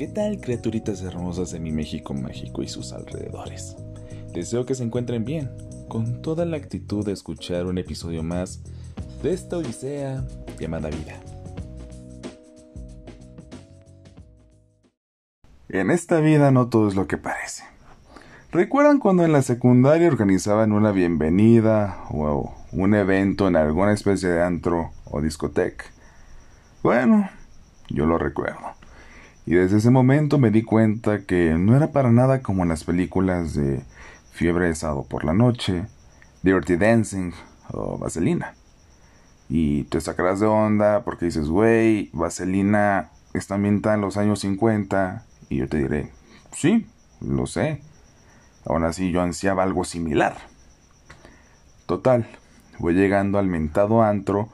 ¿Qué tal criaturitas hermosas de mi México mágico y sus alrededores? Deseo que se encuentren bien, con toda la actitud de escuchar un episodio más de esta odisea llamada vida. En esta vida no todo es lo que parece. ¿Recuerdan cuando en la secundaria organizaban una bienvenida o un evento en alguna especie de antro o discoteca? Bueno, yo lo recuerdo. Y desde ese momento me di cuenta que no era para nada como en las películas de Fiebre de por la Noche, Dirty Dancing o Vaselina. Y te sacarás de onda porque dices, güey, Vaselina está ambientada en los años 50. Y yo te diré, sí, lo sé. Aún así yo ansiaba algo similar. Total, voy llegando al mentado antro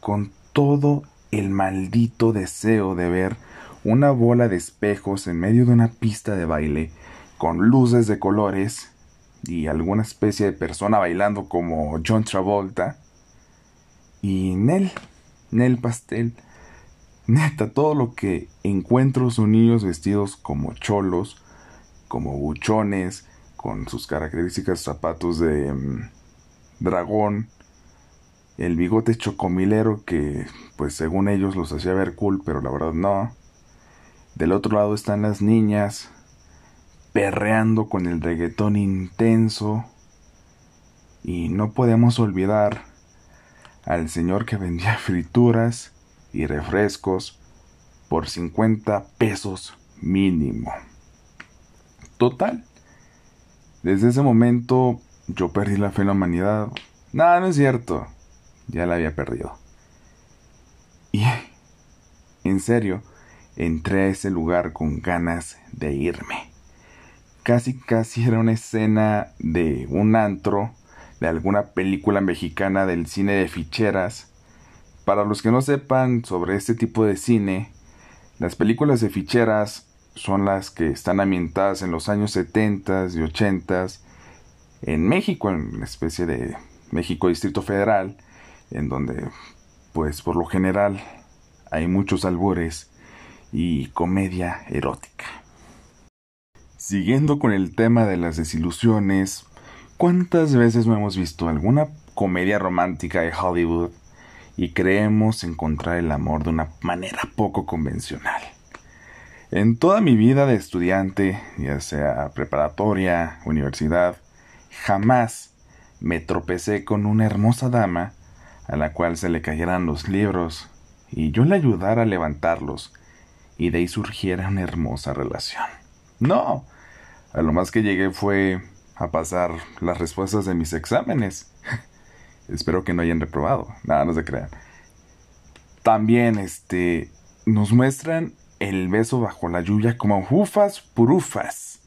con todo el maldito deseo de ver una bola de espejos en medio de una pista de baile con luces de colores y alguna especie de persona bailando como John Travolta. Y Nel, Nel Pastel. Neta, todo lo que encuentro son niños vestidos como cholos, como buchones, con sus características zapatos de mm, dragón, el bigote chocomilero que, pues según ellos los hacía ver cool, pero la verdad no. Del otro lado están las niñas perreando con el reggaetón intenso. Y no podemos olvidar al señor que vendía frituras y refrescos por 50 pesos mínimo. Total. Desde ese momento yo perdí la fe en la humanidad. Nada, no es cierto. Ya la había perdido. Y, en serio, entré a ese lugar con ganas de irme. Casi casi era una escena de un antro, de alguna película mexicana del cine de ficheras. Para los que no sepan sobre este tipo de cine, las películas de ficheras son las que están ambientadas en los años 70 y 80 en México, en una especie de México Distrito Federal, en donde, pues por lo general, hay muchos albures y comedia erótica. Siguiendo con el tema de las desilusiones, ¿cuántas veces no hemos visto alguna comedia romántica de Hollywood y creemos encontrar el amor de una manera poco convencional? En toda mi vida de estudiante, ya sea preparatoria, universidad, jamás me tropecé con una hermosa dama a la cual se le cayeran los libros y yo le ayudara a levantarlos y de ahí surgiera una hermosa relación. No, a lo más que llegué fue a pasar las respuestas de mis exámenes. Espero que no hayan reprobado. Nada, no se crean. También, este, nos muestran el beso bajo la lluvia como ufas purufas,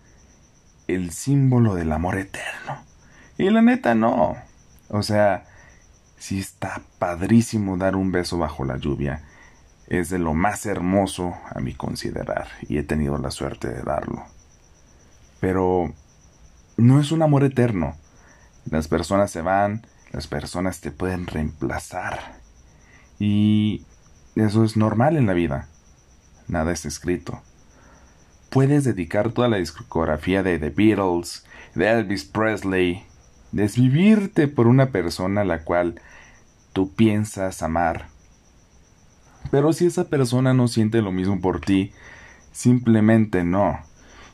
el símbolo del amor eterno. Y la neta no. O sea, sí está padrísimo dar un beso bajo la lluvia es de lo más hermoso a mi considerar y he tenido la suerte de darlo. Pero no es un amor eterno. Las personas se van, las personas te pueden reemplazar. Y eso es normal en la vida. Nada es escrito. Puedes dedicar toda la discografía de The Beatles, de Elvis Presley, desvivirte por una persona a la cual tú piensas amar pero si esa persona no siente lo mismo por ti, simplemente no.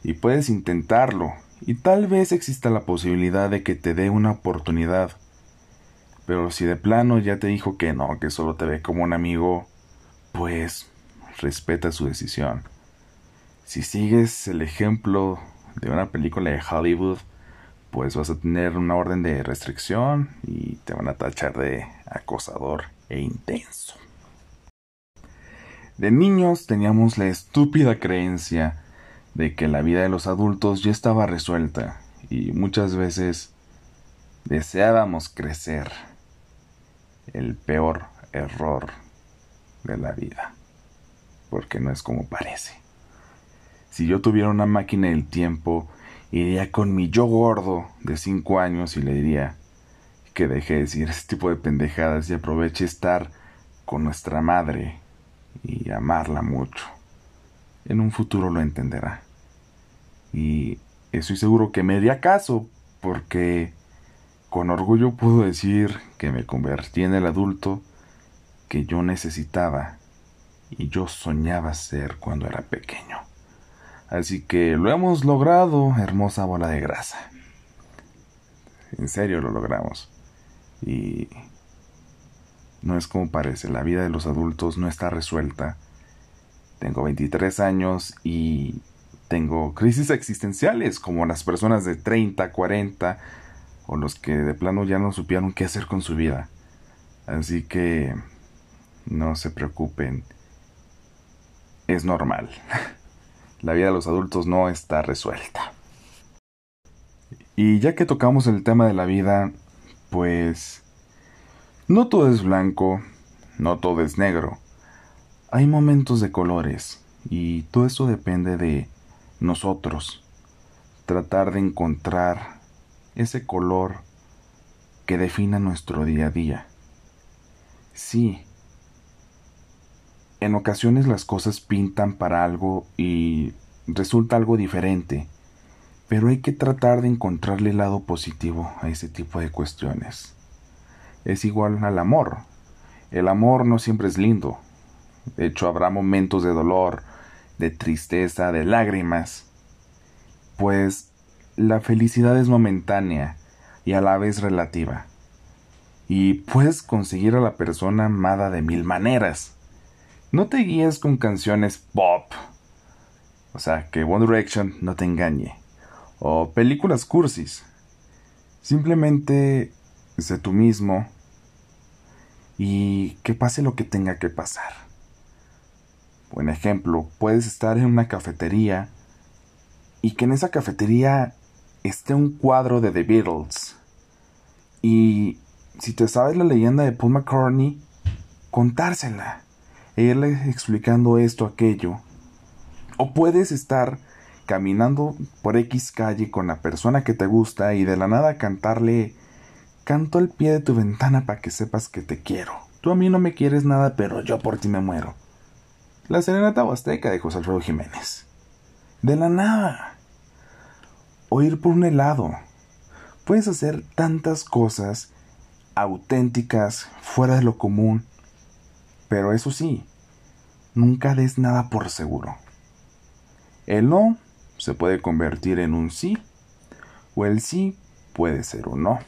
Y puedes intentarlo, y tal vez exista la posibilidad de que te dé una oportunidad. Pero si de plano ya te dijo que no, que solo te ve como un amigo, pues respeta su decisión. Si sigues el ejemplo de una película de Hollywood, pues vas a tener una orden de restricción y te van a tachar de acosador e intenso. De niños teníamos la estúpida creencia de que la vida de los adultos ya estaba resuelta y muchas veces deseábamos crecer. El peor error de la vida, porque no es como parece. Si yo tuviera una máquina del tiempo, iría con mi yo gordo de cinco años y le diría que deje de decir ese tipo de pendejadas y aproveche estar con nuestra madre y amarla mucho. en un futuro lo entenderá. Y estoy seguro que me haría caso porque con orgullo puedo decir que me convertí en el adulto que yo necesitaba y yo soñaba ser cuando era pequeño. Así que lo hemos logrado, hermosa bola de grasa. En serio lo logramos. Y no es como parece, la vida de los adultos no está resuelta. Tengo 23 años y tengo crisis existenciales como las personas de 30, 40 o los que de plano ya no supieron qué hacer con su vida. Así que no se preocupen. Es normal. La vida de los adultos no está resuelta. Y ya que tocamos el tema de la vida, pues no todo es blanco, no todo es negro. Hay momentos de colores y todo esto depende de nosotros. Tratar de encontrar ese color que defina nuestro día a día. Sí, en ocasiones las cosas pintan para algo y resulta algo diferente, pero hay que tratar de encontrarle el lado positivo a ese tipo de cuestiones. Es igual al amor. El amor no siempre es lindo. De hecho, habrá momentos de dolor, de tristeza, de lágrimas. Pues la felicidad es momentánea y a la vez relativa. Y puedes conseguir a la persona amada de mil maneras. No te guíes con canciones pop. O sea, que One Direction no te engañe. O películas cursis. Simplemente sé tú mismo y que pase lo que tenga que pasar. Buen ejemplo, puedes estar en una cafetería y que en esa cafetería esté un cuadro de The Beatles. Y si te sabes la leyenda de Paul McCartney, contársela e irle explicando esto, aquello. O puedes estar caminando por X calle con la persona que te gusta y de la nada cantarle canto al pie de tu ventana para que sepas que te quiero. Tú a mí no me quieres nada, pero yo por ti me muero. La serenata huasteca de José Alfredo Jiménez. De la nada. O ir por un helado. Puedes hacer tantas cosas auténticas, fuera de lo común, pero eso sí, nunca des nada por seguro. El no se puede convertir en un sí, o el sí puede ser un no.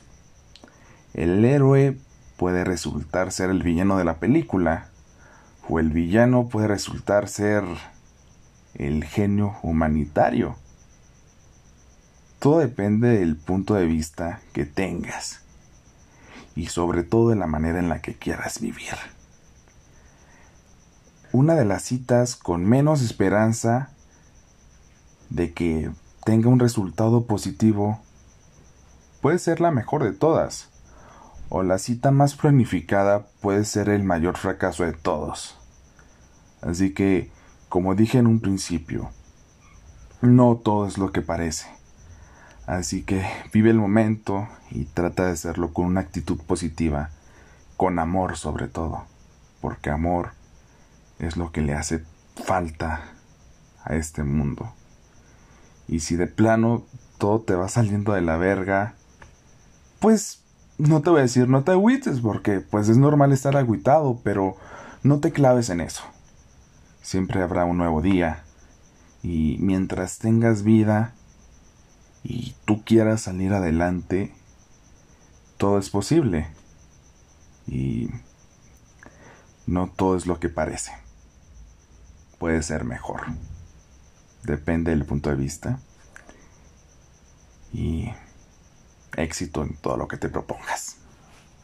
El héroe puede resultar ser el villano de la película, o el villano puede resultar ser el genio humanitario. Todo depende del punto de vista que tengas y sobre todo de la manera en la que quieras vivir una de las citas con menos esperanza de que tenga un resultado positivo puede ser la mejor de todas, o la cita más planificada puede ser el mayor fracaso de todos. Así que, como dije en un principio, no todo es lo que parece. Así que vive el momento y trata de hacerlo con una actitud positiva, con amor sobre todo, porque amor es lo que le hace falta a este mundo. Y si de plano todo te va saliendo de la verga, pues no te voy a decir no te agüites porque pues es normal estar agüitado, pero no te claves en eso. Siempre habrá un nuevo día y mientras tengas vida y tú quieras salir adelante, todo es posible. Y no todo es lo que parece puede ser mejor. Depende del punto de vista. Y éxito en todo lo que te propongas.